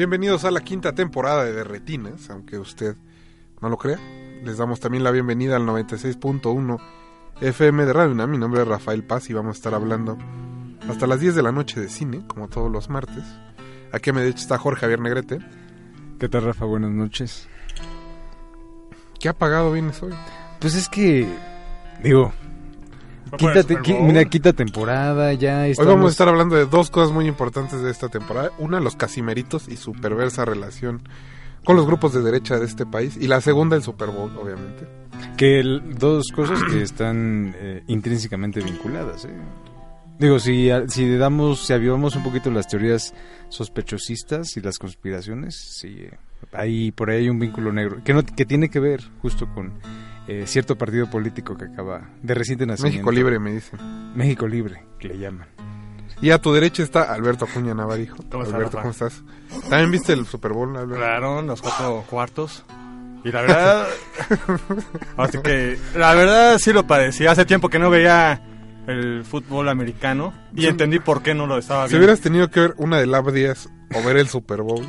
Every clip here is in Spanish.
Bienvenidos a la quinta temporada de Retinas, aunque usted no lo crea. Les damos también la bienvenida al 96.1 FM de Radio UNAM. Mi nombre es Rafael Paz y vamos a estar hablando hasta las 10 de la noche de cine, como todos los martes. Aquí a mi derecha está Jorge Javier Negrete. ¿Qué tal, Rafa? Buenas noches. ¿Qué apagado vienes hoy? Pues es que, digo, Mira, quinta temporada, ya Hoy vamos a estar hablando de dos cosas muy importantes de esta temporada. Una, los casimeritos y su perversa relación con los grupos de derecha de este país. Y la segunda, el Super Bowl, obviamente. Que dos cosas que están eh, intrínsecamente vinculadas. ¿eh? Digo, si, si damos, si avivamos un poquito las teorías sospechosistas y las conspiraciones, sí, hay, por ahí hay un vínculo negro que, no, que tiene que ver justo con eh, cierto partido político que acaba de reciente nacimiento. México Libre, me dicen. México Libre, que le llaman. Y a tu derecha está Alberto Acuña Navarijo. ¿Cómo Alberto, ¿cómo estás? ¿También viste el Super Bowl, Alberto? Claro, los cuatro cuartos. Y la verdad... así que, la verdad sí lo parecía. Hace tiempo que no veía el fútbol americano y entendí por qué no lo estaba viendo. Si hubieras tenido que ver una de Lab 10 o ver el Super Bowl.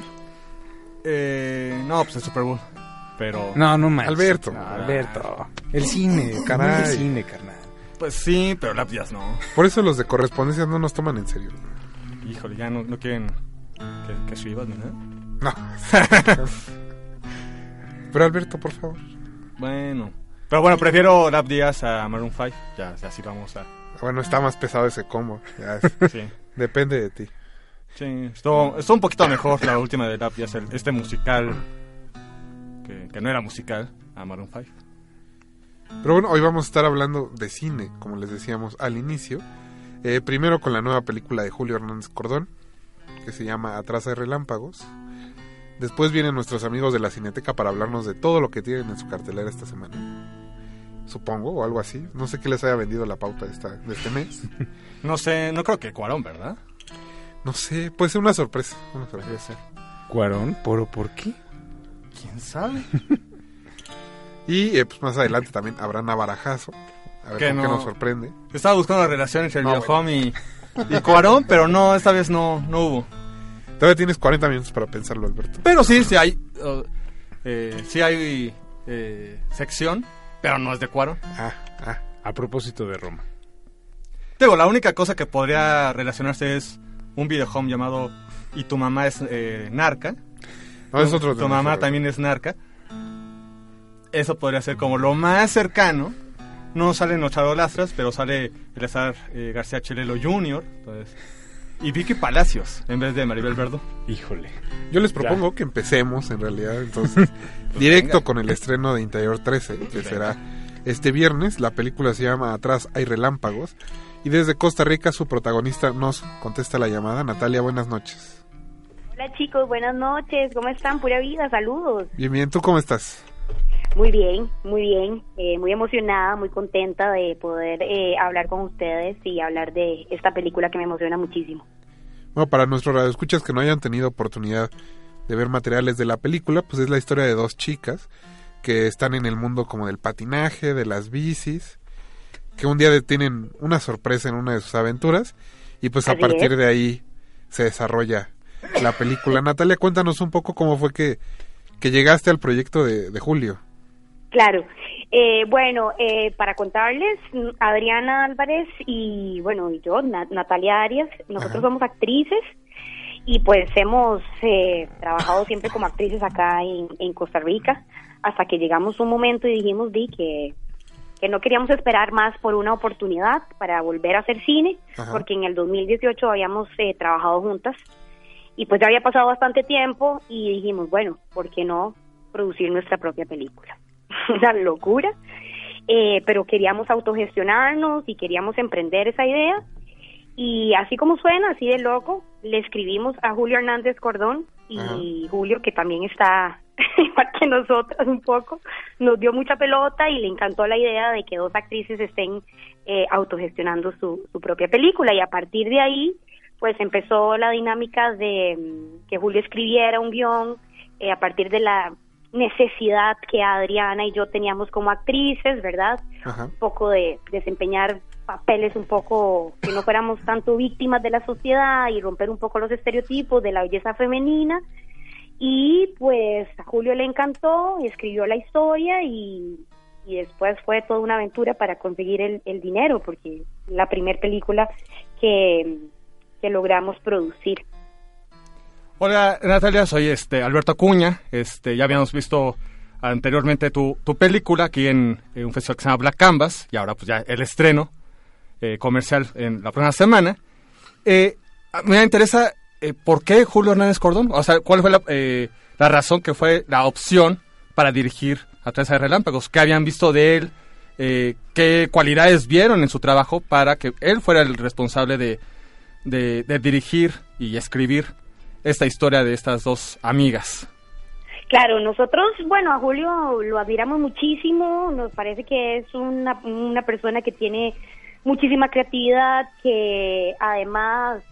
Eh, no, pues el Super Bowl pero... No, no más. Alberto. Alberto. El cine, caray. El cine, carnal. Pues sí, pero las no. Por eso los de correspondencia no nos toman en serio. Híjole, ya no, no quieren que, que nada. No. pero Alberto, por favor. Bueno. Pero bueno, prefiero Lap Díaz a Maroon 5. Ya, así vamos a... Bueno, está más pesado ese combo. sí. Depende de ti. Sí, estuvo, estuvo, un poquito mejor la última de Lap Díaz, este musical que, no era musical, a Maroon 5. Pero bueno, hoy vamos a estar hablando de cine, como les decíamos al inicio. Eh, primero con la nueva película de Julio Hernández Cordón, que se llama Atrás de Relámpagos. Después vienen nuestros amigos de la Cineteca para hablarnos de todo lo que tienen en su cartelera esta semana. Supongo, o algo así. No sé qué les haya vendido la pauta de, esta, de este mes. no sé, no creo que Cuarón, ¿verdad? No sé, puede ser una sorpresa. Una sorpresa. ¿Cuarón? ¿Por, ¿Por qué? ¿Quién sabe? y eh, pues más adelante también habrá Navarajazo. A ver qué nos sorprende. Estaba buscando la relación entre el no, y, Cuarón, pero no, esta vez no, no hubo. Todavía tienes 40 minutos para pensarlo, Alberto. Pero sí, sí hay, uh, eh, sí hay eh, sección, pero no es de Cuarón. Ah, ah, a propósito de Roma. Digo, la única cosa que podría relacionarse es un videohome llamado Y tu mamá es narca, es otro tu mamá también es narca. Eso podría ser como lo más cercano. No salen los charolastras, pero sale el azar eh, García Chelelo Jr. y Vicky Palacios en vez de Maribel Verdo. Híjole. Yo les propongo que empecemos en realidad entonces pues directo con el estreno de Interior 13, que será este viernes. La película se llama Atrás hay relámpagos. Y desde Costa Rica su protagonista nos contesta la llamada. Natalia, buenas noches. Hola chicos, buenas noches, ¿cómo están? Pura vida, saludos. Bien, bien, ¿tú cómo estás? Muy bien, muy bien, eh, muy emocionada, muy contenta de poder eh, hablar con ustedes y hablar de esta película que me emociona muchísimo. Bueno, para nuestros radioescuchas que no hayan tenido oportunidad de ver materiales de la película, pues es la historia de dos chicas que están en el mundo como del patinaje, de las bicis, que un día tienen una sorpresa en una de sus aventuras y pues a partir de ahí se desarrolla la película. Natalia, cuéntanos un poco cómo fue que, que llegaste al proyecto de, Julio. Claro. Eh, bueno, eh, para contarles, Adriana Álvarez y bueno, y yo, Natalia Arias, nosotros somos actrices y pues hemos eh, trabajado siempre como actrices acá en, Costa Rica hasta que llegamos un momento y dijimos di que que no queríamos esperar más por una oportunidad para volver a hacer cine, Ajá. porque en el 2018 habíamos eh, trabajado juntas y pues ya había pasado bastante tiempo y dijimos, bueno, ¿por qué no producir nuestra propia película? Una locura, eh, pero queríamos autogestionarnos y queríamos emprender esa idea y así como suena, así de loco, le escribimos a Julio Hernández Cordón y Ajá. Julio, que también está igual que nosotras un poco, nos dio mucha pelota y le encantó la idea de que dos actrices estén eh, autogestionando su, su propia película y a partir de ahí pues empezó la dinámica de mm, que Julio escribiera un guion eh, a partir de la necesidad que Adriana y yo teníamos como actrices, ¿verdad? Ajá. un poco de desempeñar papeles un poco que no fuéramos tanto víctimas de la sociedad y romper un poco los estereotipos de la belleza femenina y pues a Julio le encantó y escribió la historia y, y después fue toda una aventura para conseguir el, el dinero porque la primer película que, que logramos producir. Hola Natalia, soy este Alberto Acuña. Este, ya habíamos visto anteriormente tu, tu película aquí en, un festival que se llama Black Canvas y ahora pues ya el estreno eh, comercial en la próxima semana. Eh, me interesa eh, por qué Julio Hernández Cordón, o sea, cuál fue la, la razón que fue la opción para dirigir a Tres de Relámpagos, qué habían visto de él, qué cualidades vieron en su trabajo para que él fuera el responsable de, de, de dirigir y escribir esta historia de estas dos amigas. Claro, nosotros, bueno, a Julio lo admiramos muchísimo, nos parece que es una, una persona que tiene muchísima creatividad, que además,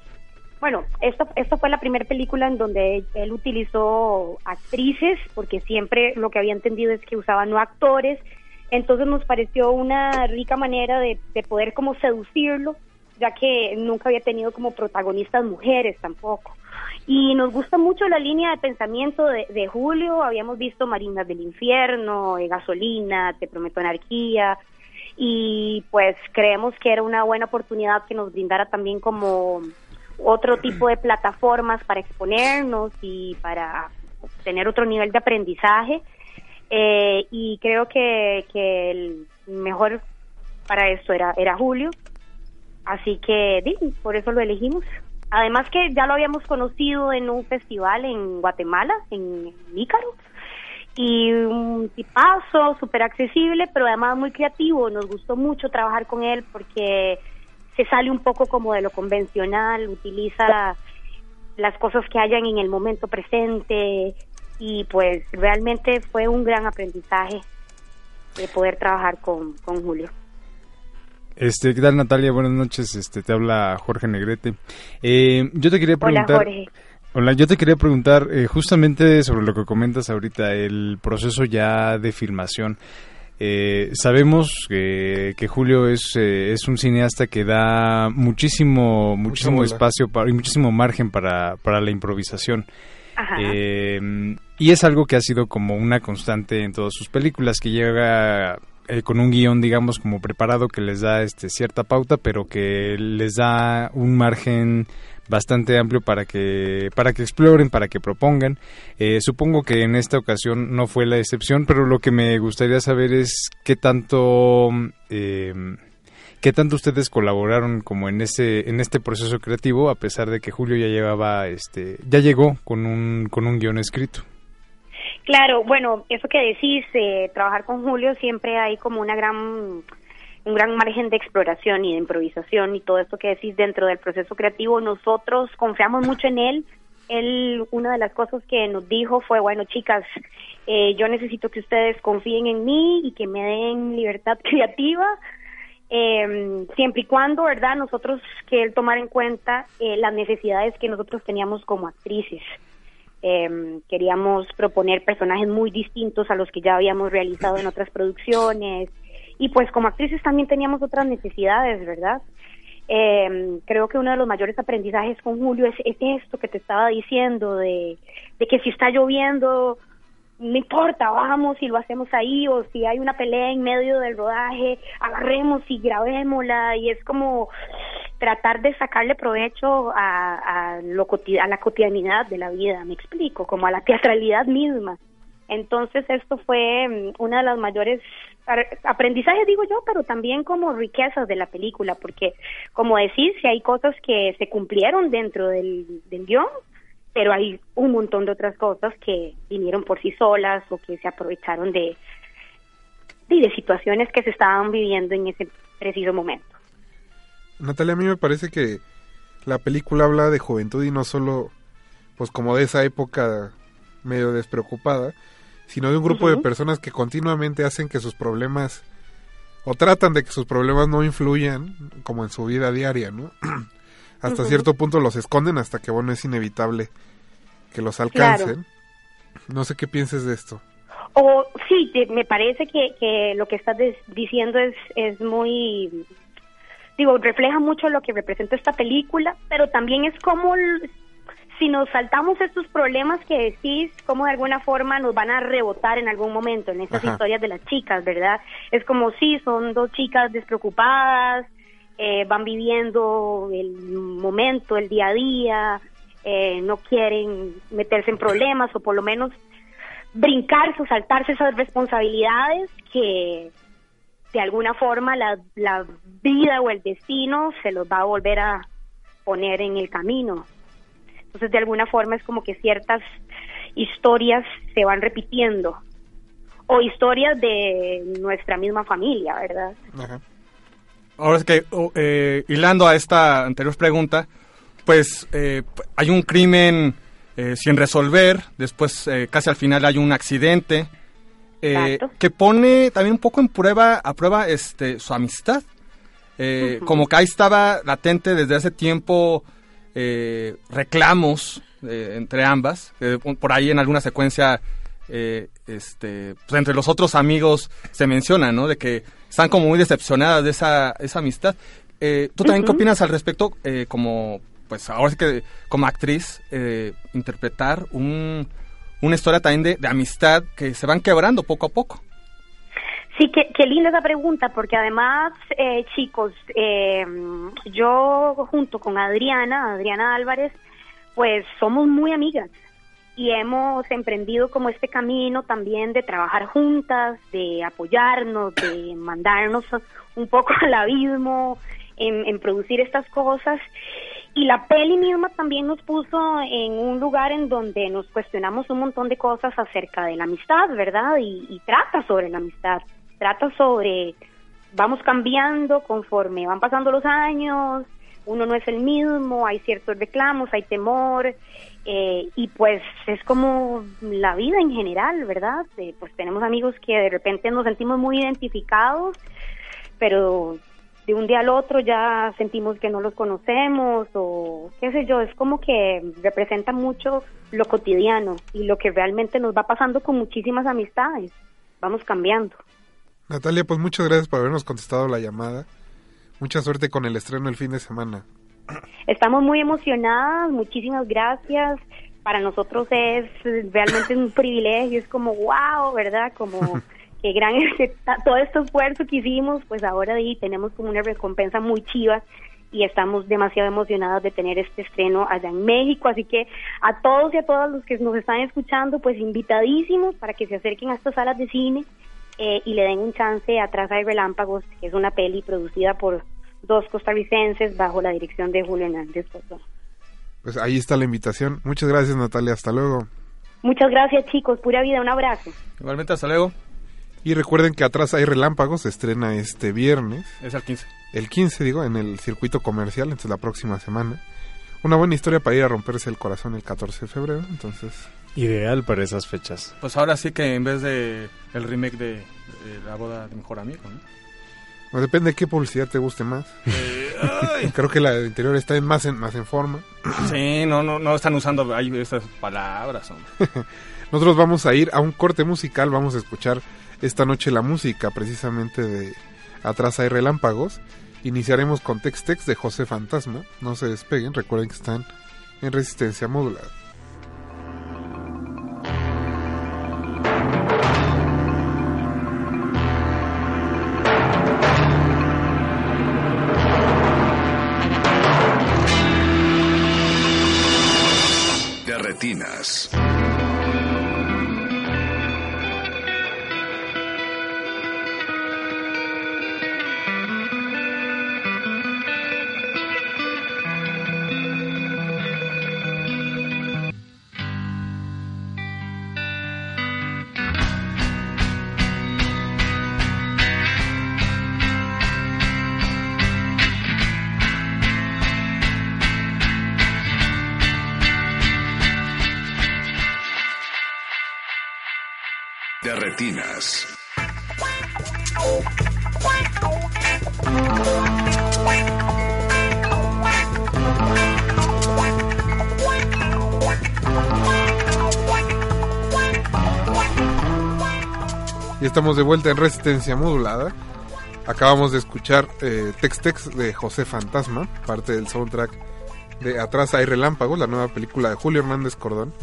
bueno, esto, esto fue la primera película en donde él utilizó actrices, porque siempre lo que había entendido es que usaba no actores, entonces nos pareció una rica manera de, de poder como seducirlo, ya que nunca había tenido como protagonistas mujeres tampoco. Y nos gusta mucho la línea de pensamiento de, Julio. Habíamos visto Marinas del Infierno, eh, Gasolina, Te Prometo Anarquía. Y pues creemos que era una buena oportunidad que nos brindara también como otro tipo de plataformas para exponernos y para tener otro nivel de aprendizaje. Eh, y creo que, que el mejor para esto era, era Julio. Así que di, por eso lo elegimos. Además que ya lo habíamos conocido en un festival en Guatemala, en Ícaro, y un tipazo, súper accesible, pero además muy creativo. Nos gustó mucho trabajar con él porque se sale un poco como de lo convencional, utiliza las cosas que hayan en el momento presente y pues realmente fue un gran aprendizaje de poder trabajar con, con Julio. Este, ¿qué tal Natalia? Buenas noches, este, te habla Jorge Negrete. Eh, yo te quería Hola preguntar... Jorge. Hola, yo te quería preguntar eh, justamente sobre lo que comentas ahorita, el proceso ya de filmación. Eh, sabemos que, que Julio es, eh, es un cineasta que da muchísimo, muchísimo espacio para, y muchísimo margen para, para la improvisación. Ajá. Eh, y es algo que ha sido como una constante en todas sus películas, que llega eh, con un guion, digamos, como preparado que les da este, cierta pauta, pero que les da un margen bastante amplio para que para que exploren, para que propongan. Eh, supongo que en esta ocasión no fue la excepción, pero lo que me gustaría saber es qué tanto eh, qué tanto ustedes colaboraron como en ese en este proceso creativo, a pesar de que Julio ya llevaba este ya llegó con un con un guion escrito. Claro, bueno, eso que decís, eh, trabajar con Julio siempre hay como una gran un gran margen de exploración y de improvisación y todo esto que decís dentro del proceso creativo. Nosotros confiamos mucho en él. Él, una de las cosas que nos dijo fue, bueno, chicas, eh, yo necesito que ustedes confíen en mí y que me den libertad creativa, eh, siempre y cuando, ¿verdad? Nosotros, que él tomara en cuenta eh, las necesidades que nosotros teníamos como actrices. Eh, queríamos proponer personajes muy distintos a los que ya habíamos realizado en otras producciones y pues como actrices también teníamos otras necesidades, ¿verdad? Eh, creo que uno de los mayores aprendizajes con Julio es, es esto que te estaba diciendo, de, de que si está lloviendo, no importa, vamos y lo hacemos ahí, o si hay una pelea en medio del rodaje, agarremos y grabémosla, y es como tratar de sacarle provecho a, a, lo a la cotidianidad de la vida, me explico, como a la teatralidad misma. Entonces esto fue mm, una de las mayores aprendizaje digo yo, pero también como riquezas de la película, porque como decís, si hay cosas que se cumplieron dentro del, del guion, pero hay un montón de otras cosas que vinieron por sí solas o que se aprovecharon de, de, situaciones que se estaban viviendo en ese preciso momento. Natalia, a mí me parece que la película habla de juventud y no solo, pues como de esa época medio despreocupada, sino de un grupo de personas que continuamente hacen que sus problemas o tratan de que sus problemas no influyan como en su vida diaria, ¿no? hasta cierto punto los esconden hasta que bueno es inevitable que los alcancen. No sé qué pienses de esto. O sí, me parece que, que lo que estás diciendo es, es muy, digo, refleja mucho lo que representa esta película, pero también es como si nos saltamos estos problemas que decís, como de alguna forma nos van a rebotar en algún momento en estas historias de las chicas, ¿verdad? Es como si son dos chicas despreocupadas, eh, van viviendo el momento, el día a día, eh, no quieren meterse en problemas o por lo menos brincarse o saltarse esas responsabilidades que de alguna forma la, la vida o el destino se los va a volver a poner en el camino. Entonces, de alguna forma es como que ciertas historias se van repitiendo o historias de nuestra misma familia, ¿verdad? Ahora es que, eh, hilando a esta anterior pregunta, pues eh, hay un crimen eh, sin resolver, después eh, casi al final hay un accidente que pone también un poco en prueba a prueba este su amistad. Como que ahí estaba latente desde hace tiempo reclamos entre ambas. por ahí en alguna secuencia, este, pues entre los otros amigos se menciona, ¿no? De que están como muy decepcionadas de esa, esa amistad. ¿Tú también qué opinas al respecto como pues ahora sí que como actriz eh, interpretar un, una historia también de, amistad que se van quebrando poco a poco. Sí, qué, qué linda esa pregunta, porque además, eh, chicos, eh, yo junto con Adriana, Adriana Álvarez, pues somos muy amigas y hemos emprendido como este camino también de trabajar juntas, de apoyarnos, de mandarnos un poco al abismo en, en producir estas cosas y la peli misma también nos puso en un lugar en donde nos cuestionamos un montón de cosas acerca de la amistad, ¿verdad? Y, trata sobre la amistad, trata sobre, vamos cambiando conforme van pasando los años, uno no es el mismo, hay ciertos reclamos, hay temor, eh, y pues es como la vida en general, ¿verdad? Eh, pues tenemos amigos que de repente nos sentimos muy identificados, pero de un día al otro ya sentimos que no los conocemos o qué sé yo, es como que representa mucho lo cotidiano y lo que realmente nos va pasando con muchísimas amistades. Vamos cambiando. Natalia, pues muchas gracias por habernos contestado la llamada. Mucha suerte con el estreno el fin de semana. Estamos muy emocionadas, muchísimas gracias. Para nosotros es realmente un privilegio, es como wow, ¿verdad? Como que gran todo este esfuerzo que hicimos, pues ahora ahí tenemos como una recompensa muy chiva y estamos demasiado emocionados de tener este estreno allá en México, así que a todos y a todas los que nos están escuchando, pues invitadísimos para que se acerquen a estas salas de cine eh, y le den un chance a Traza de Relámpagos, que es una peli producida por dos costarricenses bajo la dirección de Julio Hernández. Pues ahí está la invitación. Muchas gracias Natalia, hasta luego. Muchas gracias chicos, pura vida, un abrazo. Igualmente, hasta luego. Y recuerden que atrás hay relámpagos, se estrena este viernes. Es el 15. El 15, digo, en el circuito comercial, entonces la próxima semana. Una buena historia para ir a romperse el corazón el 14 de febrero, entonces... Ideal para esas fechas. Pues ahora sí que en vez de el remake de, La boda de mejor amigo, ¿no? Pues depende de qué publicidad te guste más. Eh, Creo que la de interior está en más en, más en forma. Sí, no, no, no están usando ahí esas palabras. Nosotros vamos a ir a un corte musical, vamos a escuchar esta noche la música precisamente de Atrás hay relámpagos. Iniciaremos con Tex Tex de José Fantasma. No se despeguen, recuerden que están en resistencia modulada. Y estamos de vuelta en Resistencia Modulada. Acabamos de escuchar eh, Tex Tex de José Fantasma, parte del soundtrack de Atrás hay relámpagos, la nueva película de Julio Hernández Cordón,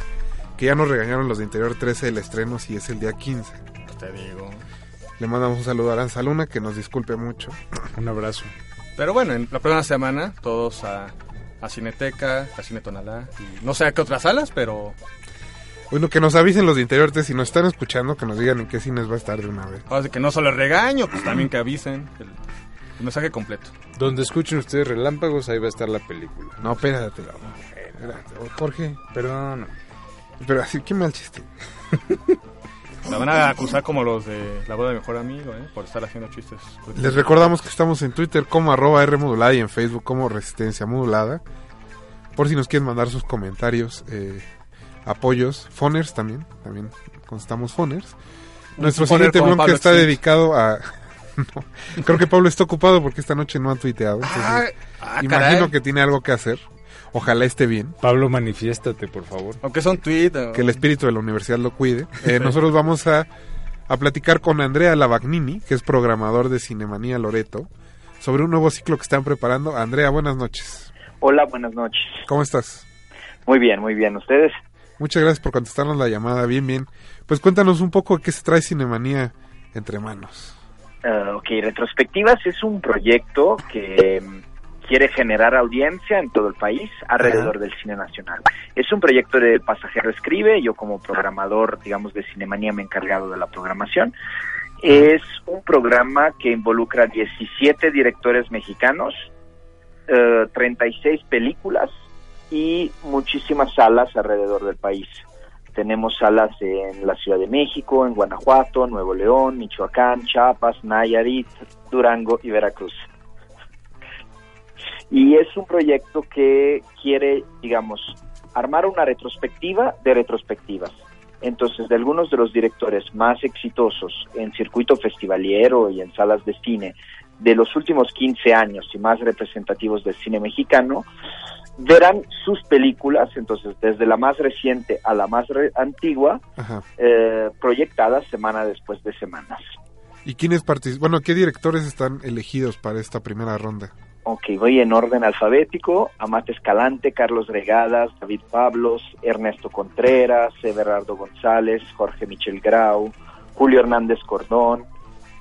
que ya nos regañaron los de Interior 13 el estreno si es el día 15. Te digo. Le mandamos un saludo a Aranza Luna, que nos disculpe mucho. Un abrazo. Pero bueno, en la próxima semana todos a, a Cineteca, a Cine Tonalá, y no sé a qué otras salas, pero Bueno, que nos avisen los de Interior 13, si nos están escuchando, que nos digan en qué cines va a estar de una vez. ahora sí que no solo regaño, pues también que avisen el, el mensaje completo. Donde escuchen ustedes relámpagos, ahí va a estar la película. No, espérate. espérate. Jorge, Perdón. pero así, qué mal chiste. La van a acusar como los de la boda de mejor amigo, ¿eh? Por estar haciendo chistes. Les recordamos que estamos en Twitter como arroba R modulada y en Facebook como Resistencia Modulada. Por si nos quieren mandar sus comentarios, eh, apoyos, foners también, también constamos foners. Nuestro siguiente bloque está dedicado a... No, creo que Pablo está ocupado porque esta noche no ha tuiteado. entonces Ah, ah, imagino caray. que tiene algo que hacer. Ojalá esté bien. Pablo, manifiéstate, por favor. Aunque son tweet. o- que el espíritu de la universidad lo cuide. Eh, nosotros vamos a, a platicar con Andrea Lavagnini, que es programador de Cinemanía Loreto, sobre un nuevo ciclo que están preparando. Andrea, buenas noches. Hola, buenas noches. ¿Cómo estás? Muy bien, muy bien. ¿Ustedes? Muchas gracias por contestarnos la llamada. Bien, bien. Pues cuéntanos un poco qué se trae Cinemanía entre manos. Ah, ok, Retrospectivas es un proyecto que mm, quiere generar audiencia en todo el país alrededor del cine nacional. Es un proyecto de Pasajero Escribe, yo como programador, digamos, de Cinemanía me he encargado de la programación. Es un programa que involucra 17 directores mexicanos, eh, 36 películas y muchísimas salas alrededor del país. Tenemos salas en la Ciudad de México, en Guanajuato, Nuevo León, Michoacán, Chiapas, Nayarit, Durango y Veracruz. Y es un proyecto que quiere, digamos, armar una retrospectiva de retrospectivas. Entonces, de algunos de los directores más exitosos en circuito festivaliero y en salas de cine de los últimos 15 años y más representativos del cine mexicano, verán sus películas, entonces desde la más reciente a la más re- antigua, eh, proyectadas semana después de semanas. ¿Y quiénes participan? Bueno, ¿qué directores están elegidos para esta primera ronda? Ok, voy en orden alfabético. Amate Escalante, Carlos Regadas, David Pablos, Ernesto Contreras, Everardo González, Jorge Michel Grau, Julio Hernández Cordón,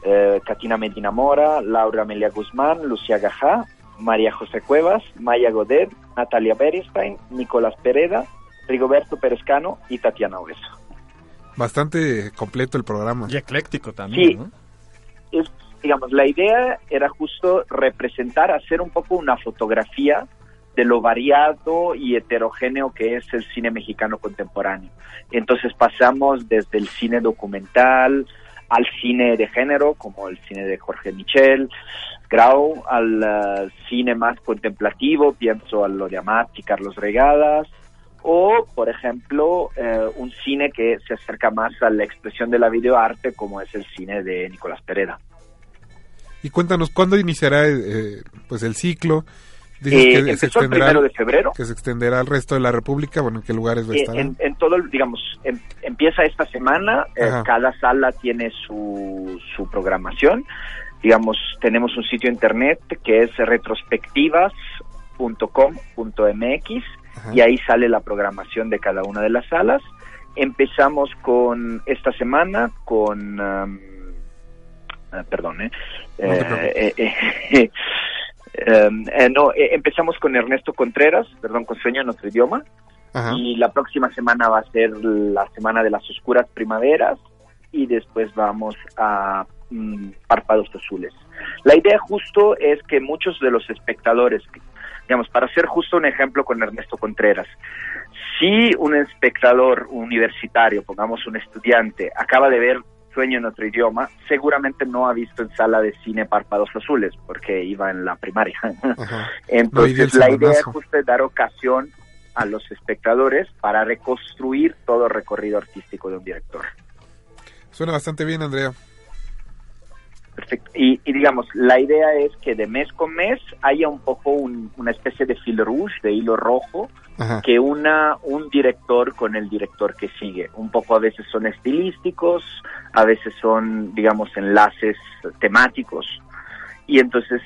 eh, Katina Medina Mora, Laura Amelia Guzmán, Lucía Gajá, María José Cuevas, Maya Godet, Natalia Beristain, Nicolás Pereda, Rigoberto Perezcano y Tatiana Hueso. Bastante completo el programa. Y ecléctico también, Sí. ¿no? es, digamos, la idea era justo representar, hacer un poco una fotografía de lo variado y heterogéneo que es el cine mexicano contemporáneo. Entonces pasamos desde el cine documental al cine de género, como el cine de Jorge Michel, Grau, al eh, cine más contemplativo, pienso a lo de Amat y Carlos Regadas, o, por ejemplo, eh, un cine que se acerca más a la expresión de la videoarte, como es el cine de Nicolás Pereda. Y cuéntanos, ¿cuándo iniciará eh, pues el ciclo? Dices Eh, que se el extenderá primero de febrero. que se extenderá al resto de la República, bueno, ¿en qué lugares va a Eh, estar? en, en todo, digamos, em- empieza esta semana, eh, cada sala tiene su, su programación. Digamos, tenemos un sitio internet que es retrospectivas.com.mx y ahí sale la programación de cada una de las salas. Empezamos con esta semana con... ah, perdón, ¿eh? No Eh, eh, eh, em, no, empezamos con Ernesto Contreras, perdón, con Sueño en nuestro idioma. Ajá. Y la próxima semana va a ser la semana de las oscuras primaveras y después vamos a mm, Párpados Azules. La idea justo es que muchos de los espectadores, digamos, para hacer justo un ejemplo con Ernesto Contreras, si un espectador universitario, pongamos un estudiante, acaba de ver Sueño en otro idioma, seguramente no ha visto en sala de cine Párpados Azules, porque iba en la primaria. Ajá. Entonces, la idea es justo dar ocasión a los espectadores para reconstruir todo el recorrido artístico de un director. Suena bastante bien, Andrea. Perfecto. Y, y, digamos, la idea es que de mes con mes haya un poco un, una especie de fil rouge, de hilo rojo, Ajá. que una un director con el director que sigue. Un poco a veces son estilísticos, a veces son, digamos, enlaces temáticos. Y entonces,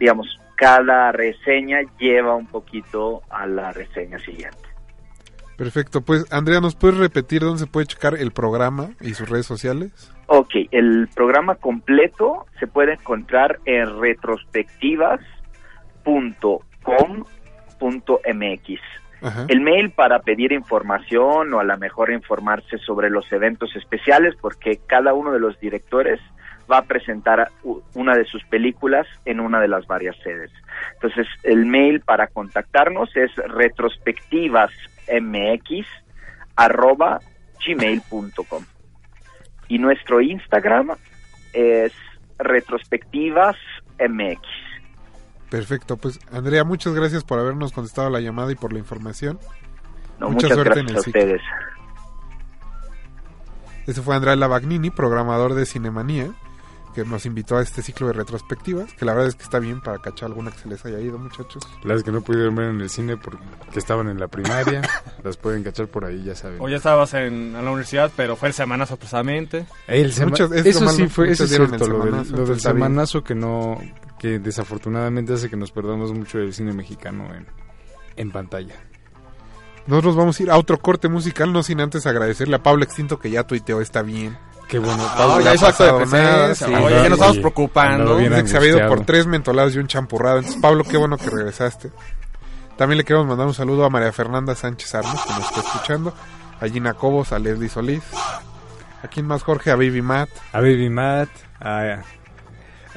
digamos, cada reseña lleva un poquito a la reseña siguiente. Perfecto, pues Andrea, ¿nos puedes repetir dónde se puede checar el programa y sus redes sociales? Ok, el programa completo se puede encontrar en retrospectivas.com.mx. El mail para pedir información o a lo mejor informarse sobre los eventos especiales, porque cada uno de los directores va a presentar una de sus películas en una de las varias sedes. Entonces, el mail para contactarnos es retrospectivasmx arroba gmail.com y nuestro Instagram es retrospectivasmx. Perfecto, pues Andrea, muchas gracias por habernos contestado la llamada y por la información. No, Mucha muchas suerte gracias a el ustedes. Este fue Andrea Lavagnini, programador de Cinemanía, que nos invitó a este ciclo de retrospectivas, que la verdad es que está bien para cachar alguna que se les haya ido, muchachos. Las que no pudieron ver en el cine porque estaban en la primaria, las pueden cachar por ahí, ya saben. O ya estabas en, en la universidad, pero fue el semana sorpresamente. El sema- Muchos- es lo eso sí fue, eso es cierto, el lo del, semanazo, lo del está bien. semanazo que no, que desafortunadamente hace que nos perdamos mucho del cine mexicano en, en pantalla. Nosotros vamos a ir a otro corte musical, no sin antes agradecerle a Pablo Extinto que ya tuiteó, está bien. Qué bueno, Ah, ya hizo acto de presencia. sí. Oye, ya nos estamos preocupando. Dice que se había ido por tres mentolados y un champurrado. Entonces, Pablo, qué bueno que regresaste. También le queremos mandar un saludo a María Fernanda Sánchez Armas, que nos está escuchando. A Gina Cobos, a Leslie Solís. ¿A quién más, Jorge? A Baby Matt. A Baby Matt, a,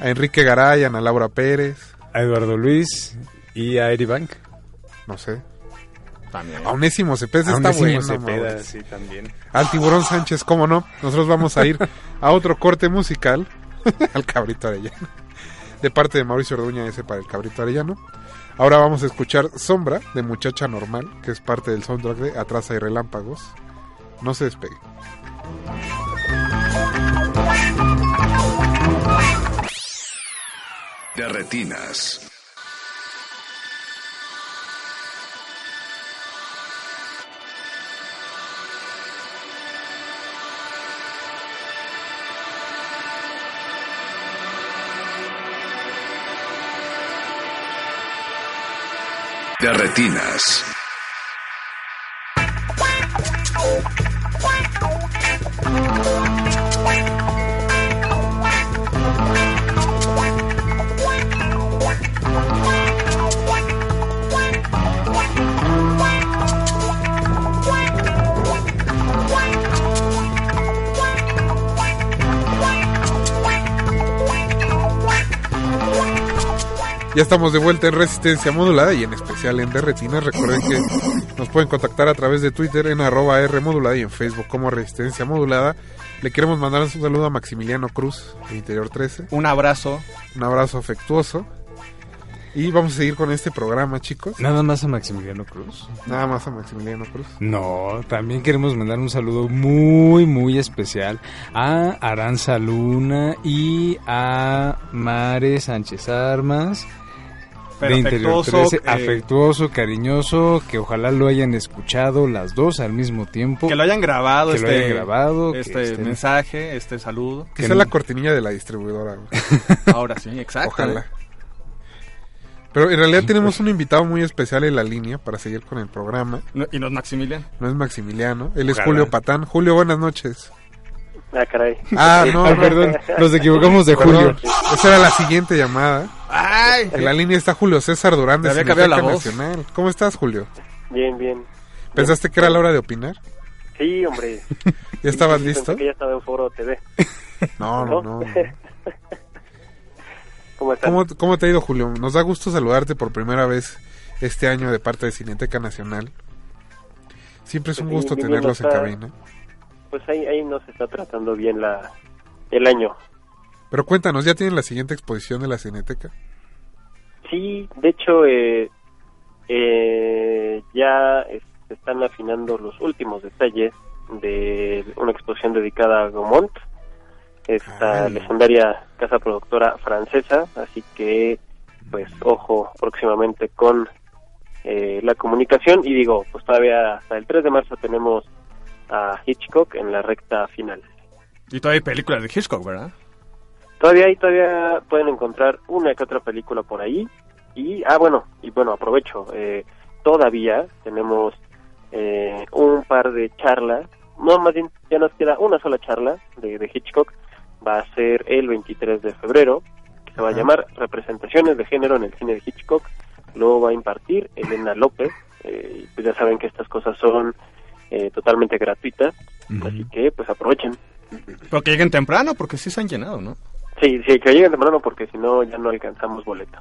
A Enrique Garay, a Ana Laura Pérez. a Eduardo Luis y a Eri Bank. No sé. También. A Onésimo Cepeda está Onésimo bueno. Cepeda, sí, también. Al Tiburón Sánchez, cómo no. Nosotros vamos a ir a otro corte musical. al Cabrito Arellano. De parte de Mauricio Orduña, ese para el Cabrito Arellano. Ahora vamos a escuchar Sombra de Muchacha Normal, que es parte del soundtrack de Atrás hay Relámpagos. No se despegue. De retinas. De retinas. Ya estamos de vuelta en Resistencia Modulada y en especial en Derretinas. Recuerden que nos pueden contactar a través de Twitter en arroba R Modulada y en Facebook como Resistencia Modulada. Le queremos mandar un saludo a Maximiliano Cruz, de Interior 13. Un abrazo. Un abrazo afectuoso. Y vamos a seguir con este programa, chicos. Nada más a Maximiliano Cruz. Nada más a Maximiliano Cruz. No, también queremos mandar un saludo muy, muy especial a Aranza Luna y a Mare Sánchez Armas. Pero de Interior afectuoso, 13, eh, afectuoso, cariñoso, que ojalá lo hayan escuchado las dos al mismo tiempo. Que lo hayan grabado, Que lo este, hayan grabado, que este mensaje, este saludo. Que Que sea no- la cortinilla de la distribuidora. Ahora sí, exacto. Ojalá. Pero en realidad tenemos un invitado muy especial en la línea para seguir con el programa. No- Y no es Maximiliano. No es Maximiliano, él es Ojalá. Julio Patán. Julio, buenas noches. Ah, caray. Ah, no, perdón, nos equivocamos de Perdón, Julio. Esa era la siguiente llamada. ¡Ay! En la línea está Julio César Durán de Cineteca. Nacional. ¿Cómo estás, Julio? Bien, bien. ¿Pensaste que era la hora de opinar? Sí, hombre. ¿Ya estabas Sí, listo? Pensé que ya estaba en Foro TV. No, no, no. ¿Cómo están? ¿Cómo, ¿Cómo te ha ido, Julio? Nos da gusto saludarte por primera vez este año de parte de Cineteca Nacional. Siempre es un gusto tenerlos en está- cabina. Pues ahí, ahí nos está tratando bien la el año. Pero cuéntanos, ¿ya tienen la siguiente exposición de la Cineteca? Sí, de hecho, eh, eh, ya se están afinando los últimos detalles de una exposición dedicada a Gaumont, esta Ay. legendaria casa productora francesa, así que pues ojo próximamente con eh, la comunicación y digo, pues todavía hasta el 3 de marzo tenemos a Hitchcock en la recta final. Y todavía hay películas de Hitchcock, ¿verdad? Todavía ahí todavía pueden encontrar una que otra película por ahí. Y ah bueno y bueno aprovecho eh, todavía tenemos eh, un par de charlas. No más bien ya nos queda una sola charla de, de Hitchcock. Va a ser el 23 de febrero que se va a llamar representaciones de género en el cine de Hitchcock. Lo va a impartir Elena López eh, pues ya saben que estas cosas son eh, totalmente gratuitas. Así que pues aprovechen. Pero que lleguen temprano, porque sí se han llenado, ¿no? Sí sí que lleguen temprano porque si no ya no alcanzamos boleto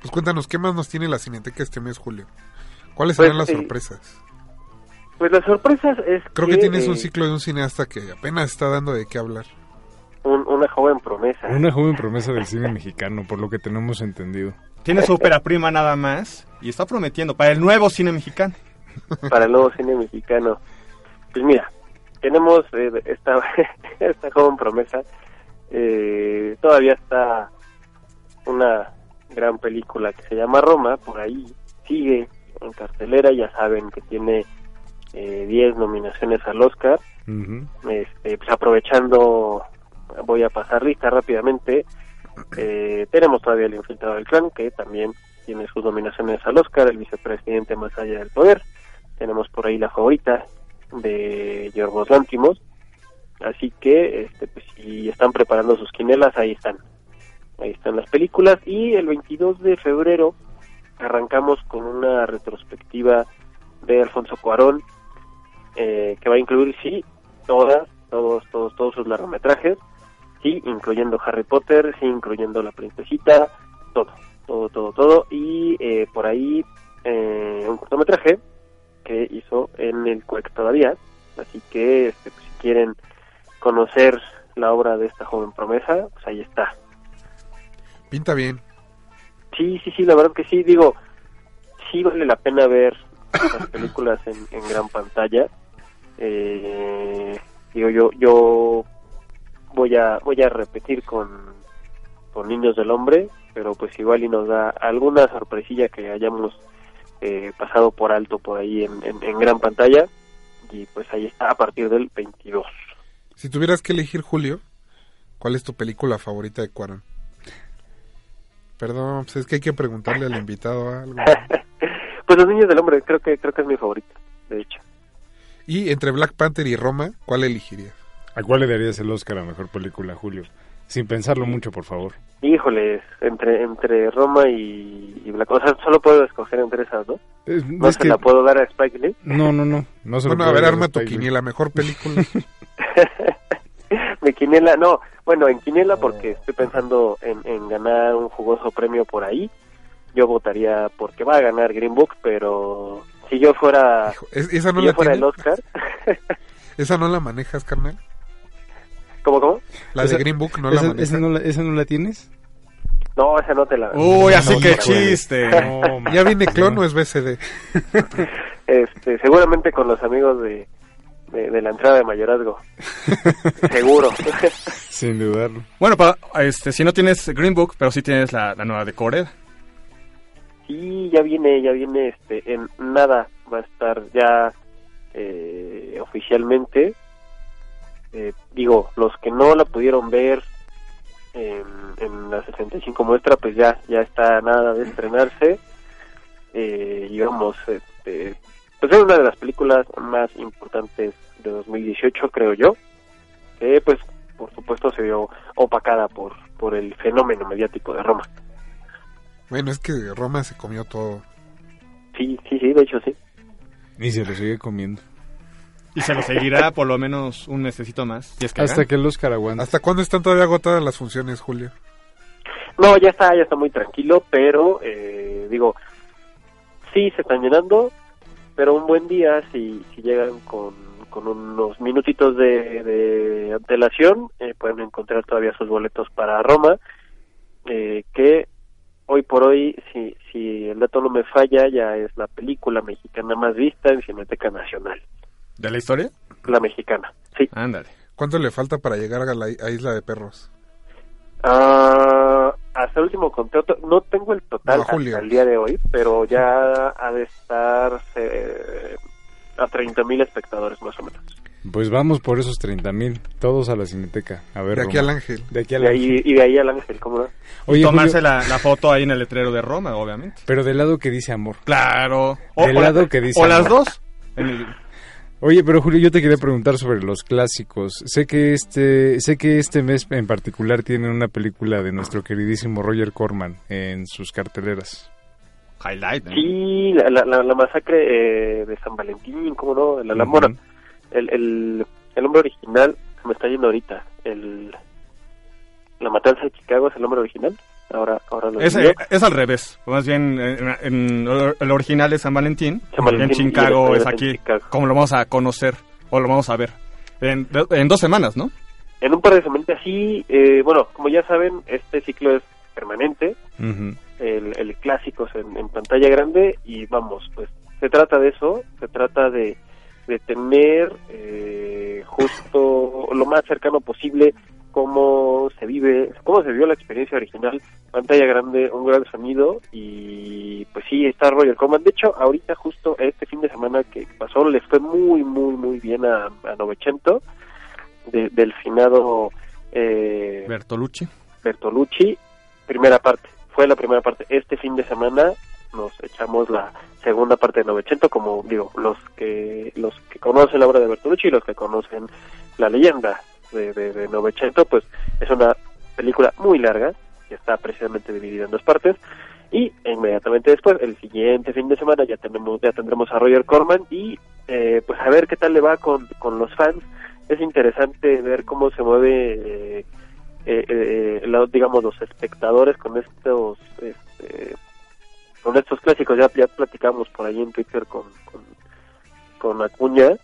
Pues cuéntanos, ¿qué más nos tiene la Cineteca este mes, Julio? ¿Cuáles Pues, serán las eh, sorpresas? Pues las sorpresas es Creo que tienes eh, un ciclo de un cineasta que apenas está dando de qué hablar. un- una joven promesa. Una joven promesa del cine mexicano, por lo que tenemos entendido. Tiene su ópera prima nada más y está prometiendo para el nuevo cine mexicano. para el nuevo cine mexicano. Pues mira, tenemos eh, esta, esta joven promesa. Eh, todavía está una gran película que se llama Roma, por ahí sigue en cartelera, ya saben que tiene eh, 10 nominaciones al Oscar. Este, pues aprovechando, voy a pasar lista rápidamente. Eh, tenemos todavía el infiltrado del clan, que también tiene sus nominaciones al Oscar, el vicepresidente más allá del poder. Tenemos por ahí la favorita de Yorgos Lántimos. Así que, este, pues, si están preparando sus quinelas, ahí están. Ahí están las películas. Y el 22 de febrero arrancamos con una retrospectiva de Alfonso Cuarón, eh, que va a incluir, sí, todas, todos, todos, todos sus largometrajes, sí, incluyendo Harry Potter, sí, incluyendo La Princesita, todo, todo, todo, todo, y eh, por ahí eh, un cortometraje que hizo en el CUEC todavía, así que este, pues, si quieren conocer la obra de esta joven promesa, pues ahí está. Pinta bien. Sí, sí, sí, la verdad que sí, digo, sí vale la pena ver las películas en, en gran pantalla. Eh, digo, yo, yo voy a, voy a repetir con, con Niños del Hombre, pero pues igual y nos da alguna sorpresilla que hayamos eh, pasado por alto por ahí en, en, en gran pantalla. Y pues ahí está a partir del 22. Si tuvieras que elegir, Julio, ¿cuál es tu película favorita de Cuarón? Perdón, pues es que hay que preguntarle al invitado algo. pues Los Niños del Hombre creo que, creo que es mi favorita, de hecho. Y entre Black Panther y Roma, ¿cuál elegirías? ¿A cuál le darías el Oscar a mejor película, Julio? Sin pensarlo mucho, por favor. Híjoles, entre entre Roma y, y Black O sea, solo puedo escoger entre esas dos. Es- No es se que- la puedo dar a Spike Lee. No, no, no. no se lo Bueno, a ver, arma tu quiniela, mejor película. Mi quiniela, no. Bueno, en quiniela porque estoy pensando en, en ganar un jugoso premio por ahí. Yo votaría porque va a ganar Green Book, pero si yo fuera, Hijo, ¿es- ¿Esa no si la yo fuera el? Oscar, ¿Esa no la manejas, carnal? ¿cómo, cómo? La de Esa- Green Book no la ¿Esa, manejas. esa no la, esa no la tienes? No, esa no te la... Uy, así No, que no, chiste. No. ¿Ya viene clon o es BCD? Este, seguramente con los amigos de, de, de la entrada de mayorazgo. Seguro. Sin dudarlo. Bueno, pa- este, si no tienes Green Book, pero sí tienes la, la nueva de Corea. Sí, ya viene, ya viene, este, en nada va a estar ya eh, oficialmente. Eh, digo, los que no la pudieron ver en, en la 65 muestra, pues ya, ya está nada de estrenarse. Eh, y vamos, este, pues es una de las películas más importantes de 2018, creo yo. Que pues, por supuesto, se vio opacada por, por el fenómeno mediático de Roma. Bueno, es que Roma se comió todo. Sí, sí, sí, de hecho sí. Y se lo sigue comiendo. Y se lo seguirá por lo menos un mesecito más. Si es que Hasta gana. que el Oscar aguante. ¿Hasta cuándo están todavía agotadas las funciones, Julio? No, ya está, ya está muy tranquilo, pero eh, digo, sí se están llenando, pero un buen día, si, si llegan con, con unos minutitos de, de antelación, eh, pueden encontrar todavía sus boletos para Roma, eh, que hoy por hoy, si, si el dato no me falla, ya es la película mexicana más vista en Cineteca Nacional, ¿De la historia? la mexicana, sí. Ándale. ¿Cuánto le falta para llegar a la a Isla de Perros? Ah, hasta el último conteo, to- no tengo el total No, hasta el día de hoy, pero ya ha de estar eh, a 30 mil espectadores más o menos. Pues vamos por esos 30 mil, todos a la cineteca. A ver, De aquí Roma. al Ángel. De aquí al De Ángel. ahí, y de ahí al Ángel, ¿cómo no? Oye, Tomarse Julio, la, la foto ahí en el letrero de Roma, obviamente. pero del lado que dice amor. Claro. Del la- lado que dice O las dos. En el- Oye, pero Julio, yo te quería preguntar sobre los clásicos. Sé que este, sé que este mes en particular tiene una película de nuestro queridísimo Roger Corman en sus carteleras. highlight. ¿no? Sí, la, la, la- la masacre eh, de San Valentín, ¿cómo no? La, bueno, el, el, el hombre original, se me está yendo ahorita, el, la matanza de Chicago es el hombre original, ahora, ahora lo Es, eh, es al revés. Más bien, en, en- el original es San Valentín. San y en Valentín, Chicago es es aquí. Chicago. Como lo vamos a conocer. O lo vamos a ver. En, en dos semanas, ¿no? En un par de semanas, sí, eh, bueno, como ya saben, este ciclo es permanente, el, el clásicos en, en pantalla grande y vamos, pues se trata de eso, se trata de, de tener eh, justo lo más cercano posible cómo se vive, cómo se vio la experiencia original, pantalla grande, un gran sonido y pues sí, está Roger Corman. De hecho, ahorita justo este fin de semana que pasó le fue muy, muy, muy bien a, a Novecento, de- del finado eh, Bertolucci. Bertolucci, primera parte. Fue la primera parte. Este fin de semana nos echamos la segunda parte de Novecento, como digo, los que los que conocen la obra de Bertolucci y los que conocen la leyenda de, de, de Novecento, pues es una película muy larga, que está precisamente dividida en dos partes. Y inmediatamente después, el siguiente fin de semana, ya tenemos ya tendremos a Roger Corman y eh, pues a ver qué tal le va con, con los fans. Es interesante ver cómo se mueve eh, eh, eh, digamos los espectadores con estos este, con estos clásicos ya ya platicamos por ahí en Twitter con con, con Acuña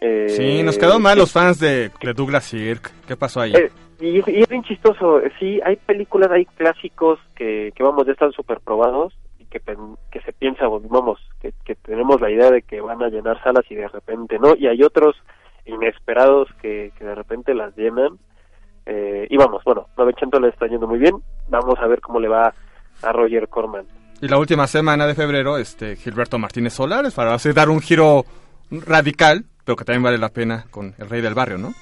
Eh, Sí, nos quedó mal los fans de, de Douglas Sirk. ¿Qué pasó ahí? eh, y, y es bien chistoso eh, sí hay películas hay clásicos que, que vamos ya están súper probados y que se piensa vamos que, que tenemos la idea de que van a llenar salas y de repente no y hay otros inesperados que, que de repente las llenan eh, y vamos, bueno, Novecento le está yendo muy bien. Vamos a ver cómo le va a Roger Corman. Y la última semana de febrero, este Gilberto Martínez Solares, para hacer dar un giro radical, pero que también vale la pena con el rey del barrio, ¿no?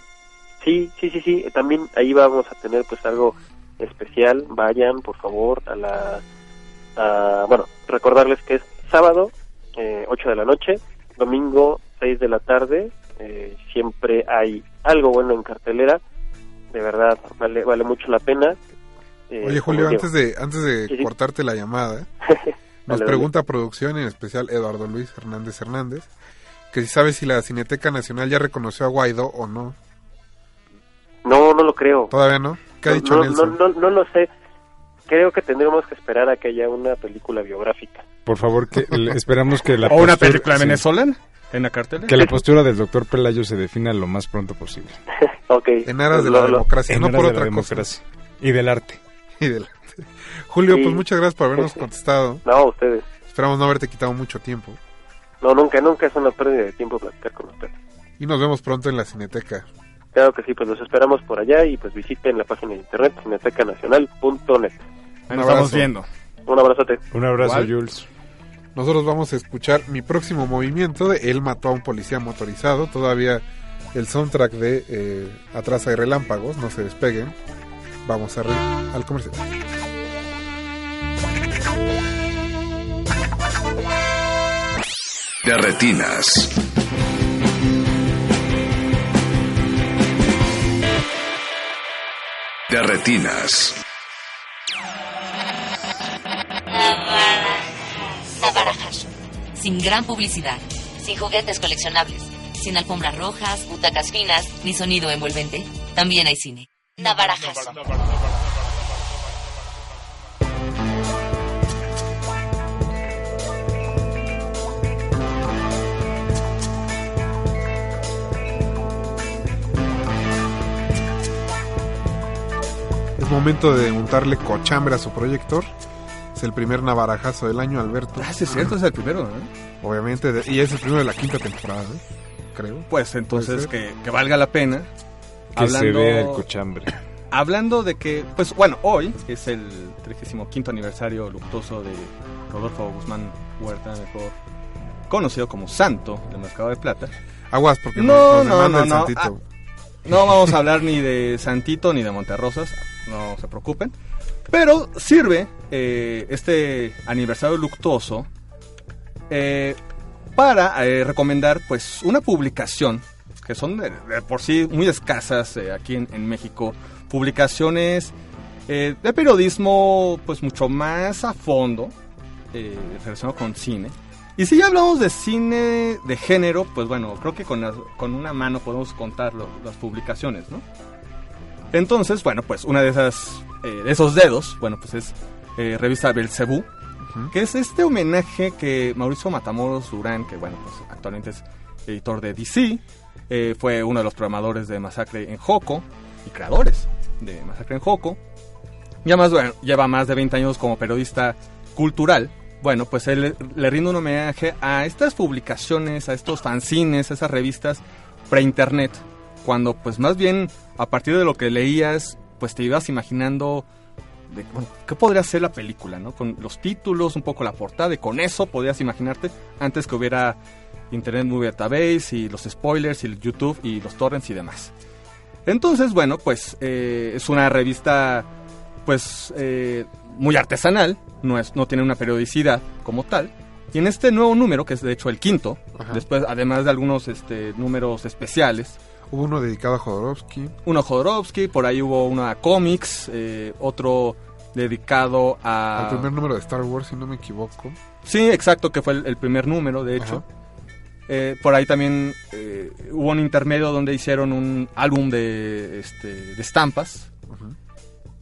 Sí, sí, sí, sí. También ahí vamos a tener pues algo especial. Vayan, por favor, a la... a- bueno, recordarles que es sábado, eh, 8 de la noche, domingo, 6 de la tarde. Eh, siempre hay algo bueno en cartelera. De verdad, vale, vale mucho la pena. Eh, Oye, Julio, antes de, antes de Sí, sí. cortarte la llamada, nos pregunta producción, en especial Eduardo Luis Hernández Hernández, que si sabe si la Cineteca Nacional ya reconoció a Guaidó o no. No, no lo creo. ¿Todavía no? ¿Qué ha no, dicho no, Nelson? No, no, no lo sé. Creo que tendremos que esperar a que haya una película biográfica. Por favor, que esperamos que la o una postura- película sí, venezolana en la cartelera. que la postura del doctor Pelayo se defina lo más pronto posible. ok. En aras de Lo- la democracia, En no aras por de otra la cosa. democracia y del arte. Y del- Julio, Sí. pues muchas gracias por habernos contestado. No, ustedes. Esperamos no haberte quitado mucho tiempo. No, nunca, nunca es una pérdida de tiempo platicar con ustedes. Y nos vemos pronto en la Cineteca. Claro que sí, pues los esperamos por allá y pues visiten la página de internet cinetecanacional.net. Un nos estamos viendo. Un abrazote. Un abrazo, Igual. Jules. Nosotros vamos a escuchar mi próximo movimiento de Él mató a un policía motorizado. Todavía el soundtrack de eh, Atrás hay relámpagos, no se despeguen. Vamos a re- al comercial. De retinas. De retinas. Sin gran publicidad, sin juguetes coleccionables, sin alfombras rojas, butacas finas, ni sonido envolvente. También hay cine. Navarajas. Momento de untarle cochambre a su proyector. Es el primer navarajazo del año, Alberto. Ah, sí, es cierto, es el primero, ¿no? Obviamente, de- y es el primero de la quinta temporada, ¿eh? creo. Pues entonces que, que valga la pena Que se Hablando- vea el cochambre. Hablando de que, pues bueno, hoy es el 35 aniversario luctuoso de Rodolfo Guzmán Huerta, mejor conocido como Santo del Mercado de Plata. Aguas, porque No, me, no, me manda no, el no. No vamos a hablar ni de Santito ni de Monterrosas, no se preocupen. Pero sirve eh, este aniversario luctuoso eh, para eh, recomendar pues una publicación que son de, por sí muy escasas eh, aquí en, en México. Publicaciones de periodismo pues mucho más a fondo relacionado con cine. Y si ya hablamos de cine de género, pues bueno, creo que con, las- con una mano podemos contar lo- las publicaciones, ¿no? Entonces, bueno, pues una de esas, eh, de esos dedos, bueno, pues es eh, revista Belcebú, que es este homenaje que Mauricio Matamoros Durán, que bueno, pues actualmente es editor de DC, eh, fue uno de los programadores de Masacre en Joco y creadores de Masacre en Joco. Y además, bueno, lleva más de 20 años como periodista cultural. Bueno, pues él le, rinde un homenaje a estas publicaciones, a estos fanzines, a esas revistas pre-internet, cuando pues más bien a partir de lo que leías, pues te ibas imaginando de, qué podría ser la película, ¿no? Con los títulos, un poco la portada, y con eso podías imaginarte antes que hubiera Internet Movie Database y los spoilers y el YouTube y los torrents y demás. Entonces, bueno, pues eh, es una revista pues eh, muy artesanal, no, es, no tiene una periodicidad como tal. Y en este nuevo número, que es de hecho el quinto, Ajá. después además de algunos este, números especiales, Hubo uno dedicado a Jodorowsky. uno a Jodorowsky, por ahí hubo uno a cómics, eh, otro dedicado a... Al primer número de Star Wars, si no me equivoco. Sí, exacto, que fue el, el primer número, de hecho. Eh, por ahí también eh, hubo un intermedio donde hicieron un álbum de, este, de estampas.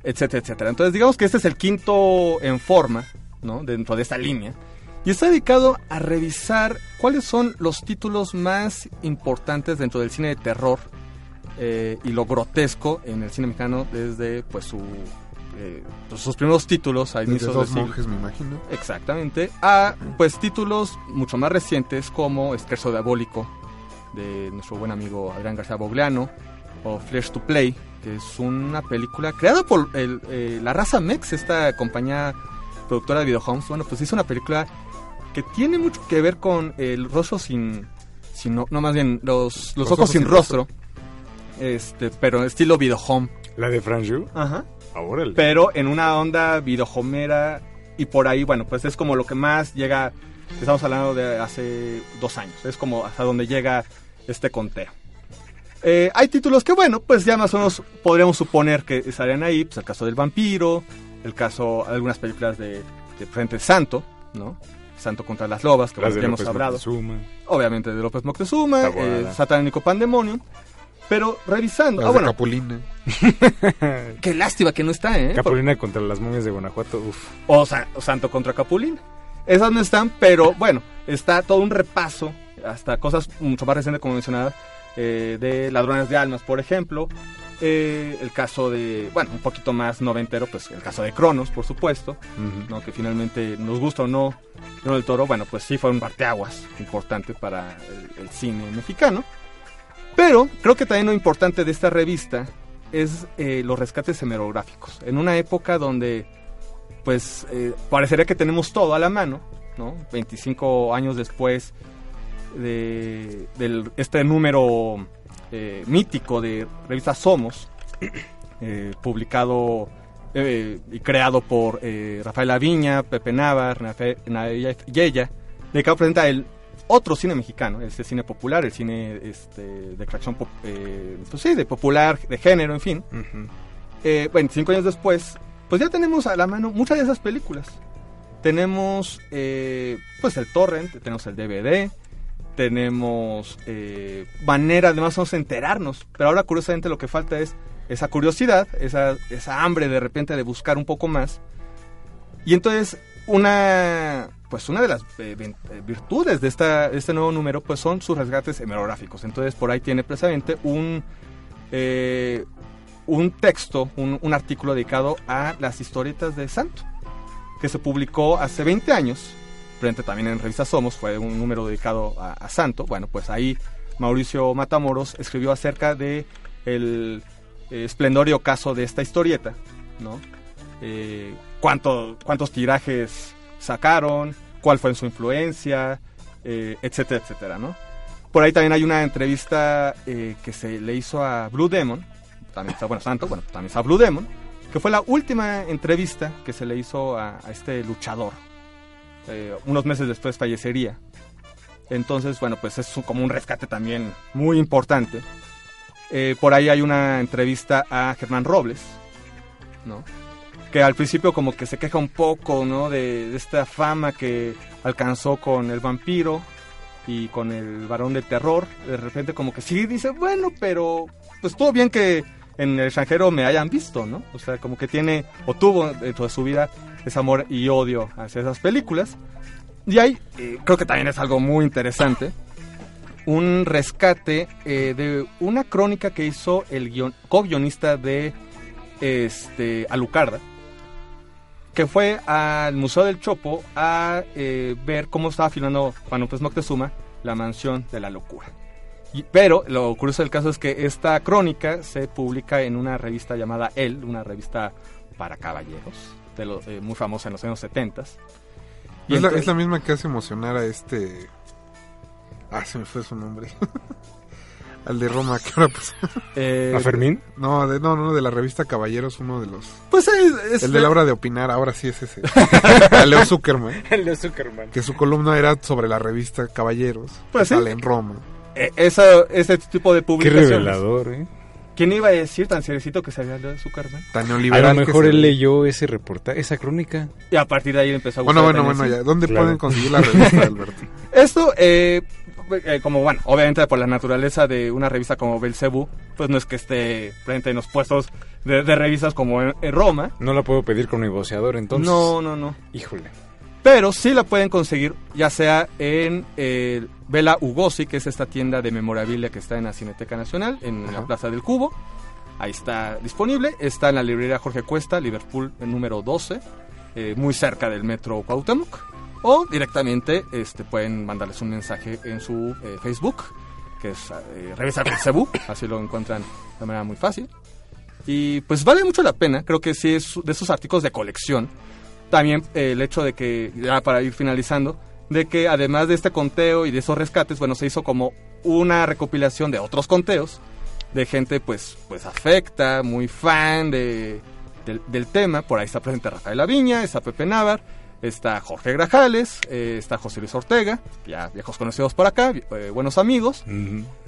Etcétera, etcétera. Entonces, digamos que este es el quinto en forma, ¿no? Dentro de esta línea. Y está dedicado a revisar cuáles son los títulos más importantes dentro del cine de terror eh, y lo grotesco en el cine mexicano desde pues su eh, sus primeros títulos a inicios dos siglo. monjes, me imagino. Exactamente. A pues títulos mucho más recientes como Esquerzo Diabólico de nuestro buen amigo Adrián García Bogleano o Flesh to Play, que es una película creada por el, eh, la raza Mex, esta compañía productora de videohomes. Bueno, pues hizo una película que tiene mucho que ver con el rostro sin... sin no, no, más bien los, los, ojos, sin rostro. Este, pero estilo videohome. ¿La de Franju? Ajá Ahora pero en una onda videohomera y por ahí, bueno, pues es como lo que más llega, estamos hablando de hace dos años, es como hasta donde llega este conteo. Eh, hay títulos que, bueno, pues ya más o menos podríamos suponer que estarían ahí, pues el caso del vampiro, el caso, algunas películas de, de Frente Santo, ¿no? Santo contra las lobas, que Las ya hemos López hablado Moctezuma. obviamente de López Moctezuma, eh, Satánico Pandemonium, pero revisando, Las ah de bueno, Capulina. qué lástima que no está, ¿eh? Capulina contra las momias de Guanajuato. Uf. o, Sa- o Santo contra Capulina. Esas no están, pero bueno, está todo un repaso, hasta cosas mucho más recientes como mencionaba, eh, de Ladrones de Almas, por ejemplo. Eh, el caso de, bueno, un poquito más noventero, pues el caso de Cronos, por supuesto. ¿no? que finalmente nos gusta o no, no del Toro, bueno, pues sí fue un parteaguas importante para el, el cine mexicano. Pero creo que también lo importante de esta revista es eh, los rescates hemerográficos. En una época donde, pues, eh, parecería que tenemos todo a la mano, ¿no? 25 años después de del, este número eh, mítico de revista Somos, eh, publicado eh, y creado por Rafael Aviña, Pepe Nava, Renafe- Naya Yeya, de que presenta el otro cine mexicano, este cine popular, el cine este, de pop- eh, pues sí, de popular, de género, en fin. Ujú. Eh, 25 años después, pues ya tenemos a la mano muchas de esas películas. Tenemos, pues el torrent, tenemos el DVD, tenemos eh, manera de más enterarnos. Pero ahora curiosamente lo que falta es esa curiosidad, esa, esa hambre de repente de buscar un poco más. Y entonces una, pues una de las eh, eh, virtudes de, esta, de este nuevo número pues son sus resgates hemerográficos. Entonces por ahí tiene precisamente un, eh, un texto, un, un artículo dedicado a las historietas de Santo, que se publicó hace 20 años, frente también en Revista Somos, fue un número dedicado a, Santo. Bueno, pues ahí Mauricio Matamoros escribió acerca de el eh, esplendor y ocaso de esta historieta, ¿no? Eh, cuánto, cuántos tirajes sacaron, cuál fue su influencia, eh, etcétera, etcétera, ¿no? Por ahí también hay una entrevista eh, que se le hizo a Blue Demon, también está, bueno, Santo, bueno, también está Blue Demon, que fue la última entrevista que se le hizo a este luchador. Eh, unos meses después fallecería. Entonces, bueno, pues es como un rescate también muy importante. Eh, por ahí hay una entrevista a Germán Robles, ¿no? Que al principio como que se queja un poco, ¿no? De, de esta fama que alcanzó con el vampiro y con el varón del terror. De repente como que sí dice, bueno, pero pues todo bien que en el extranjero me hayan visto, ¿no? O sea, como que tiene o tuvo dentro de su vida ese amor y odio hacia esas películas. Y ahí eh, creo que también es algo muy interesante. Un rescate eh, de una crónica que hizo el guion- co-guionista de este, Alucarda, que fue al Museo del Chopo a eh, ver cómo estaba filmando Juan López Moctezuma la mansión de la locura. Y- pero lo curioso del caso es que esta crónica se publica en una revista llamada El, una revista para caballeros, de lo- eh, muy famosa en los años 70. Y Es la, entonces- es la misma que hace emocionar a este. Ah, se me fue su nombre. Al de Roma, que ahora pues. eh, ¿A Fermín? No, de, no, no, de la revista Caballeros, uno de los. pues es, es- El de la hora de opinar, ahora sí es ese. A Leo Zuckerman. El de Zuckerman. Que su columna era sobre la revista Caballeros. Pues que sí. sale en Roma. Eh, esa- ese tipo de Qué publicaciones. revelador, ¿eh? ¿Quién iba a decir tan seriecito que sabía de Zuckerman? Tan A neoliberal. lo que mejor se él leyó ese reportaje, esa crónica. Y a partir de ahí empezó a Bueno, gustar bueno, bueno, ya. ¿Dónde Claro. pueden conseguir la revista, Alberto? Esto, eh, eh, como bueno, obviamente por la naturaleza de una revista como Belcebú, pues no es que esté frente en los puestos de, de revistas como en, en Roma. No la puedo pedir con negociador, entonces. No, no, no. Híjole. Pero sí la pueden conseguir, ya sea en eh, Vela Ugosi, que es esta tienda de memorabilia que está en la Cineteca Nacional, en la. Plaza del Cubo. Ahí está disponible. Está en la librería Jorge Cuesta, Liverpool número 12, eh, muy cerca del metro Cuauhtémoc. O directamente este, pueden mandarles un mensaje en su eh, Facebook, que es eh, Revista Belcebú, así lo encuentran de manera muy fácil. Y pues vale mucho la pena, creo que sí es de esos artículos de colección. También eh, el hecho de que, ya para ir finalizando, de que además de este conteo y de esos rescates, bueno, se hizo como una recopilación de otros conteos de gente pues pues afecta, muy fan de, del, del tema. Por ahí está presente Rafael Laviña, está Pepe Navar, está Jorge Grajales, eh, está José Luis Ortega, ya viejos conocidos por acá, eh, buenos amigos.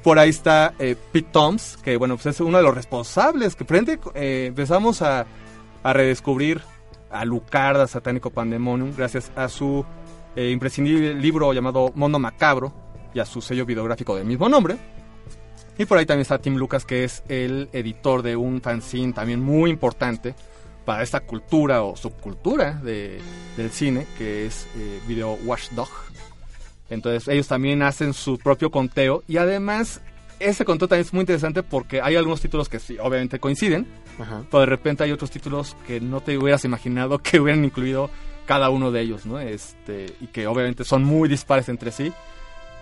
Por ahí está eh, Pete Toms, que bueno, pues es uno de los responsables, que frente eh, empezamos a, a redescubrir a Lucarda, Satánico Pandemonium, gracias a su eh, imprescindible libro llamado Mundo Macabro y a su sello videográfico del mismo nombre. Y por ahí también está Tim Lucas, que es el editor de un fanzine también muy importante para esta cultura o subcultura de, del cine, que es eh, Video Watchdog. Entonces ellos también hacen su propio conteo y además ese conteo también es muy interesante porque hay algunos títulos que sí, obviamente coinciden, Ajá. pero de repente hay otros títulos que no te hubieras imaginado que hubieran incluido cada uno de ellos, ¿no? Este, y que obviamente son muy dispares entre sí.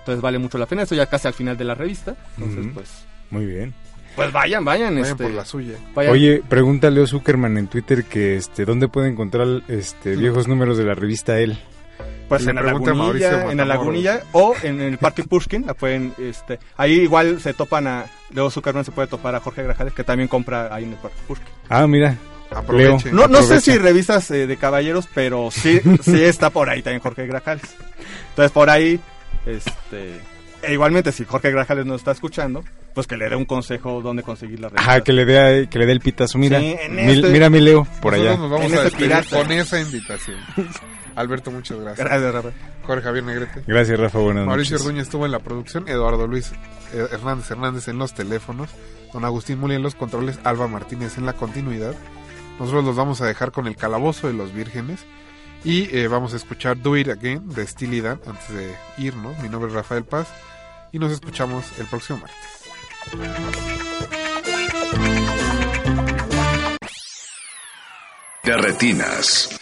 Entonces vale mucho la pena, eso ya casi al final de la revista. Entonces, pues, Muy bien. pues vayan, vayan, Vayan este, por la suya. vayan. Oye, pregunta a Leo Zuckerman en Twitter que este, ¿dónde puede encontrar este viejos números de la revista Él? Pues en la lagunilla, en la lagunilla o en el Parque Pushkin, la pueden, este, ahí igual se topan a, luego Zuckerman se puede topar a Jorge Grajales que también compra ahí en el Parque Pushkin. Ah, mira. Aprovechen. No, no sé si revistas eh, de caballeros, pero sí, sí está por ahí también Jorge Grajales. Entonces por ahí, este, e igualmente si Jorge Grajales nos está escuchando, pues que le dé un consejo dónde conseguir la revista. Ajá, que le dé que le dé el pitazo. Mira, Sí, en Mil- este- mira mi Leo por allá. nos vamos En a este con esa invitación. Alberto, muchas gracias. Gracias, Rafa. Jorge Javier Negrete. Gracias, Rafa. Buenas Mauricio noches. Orduña estuvo en la producción, Eduardo Luis Hernández Hernández en los teléfonos, don Agustín Muli en los controles, Alba Martínez en la continuidad. Nosotros los vamos a dejar con el calabozo de los vírgenes y eh, vamos a escuchar Do It Again de Steely Dan antes de irnos. Mi nombre es Rafael Paz y nos escuchamos el próximo martes. De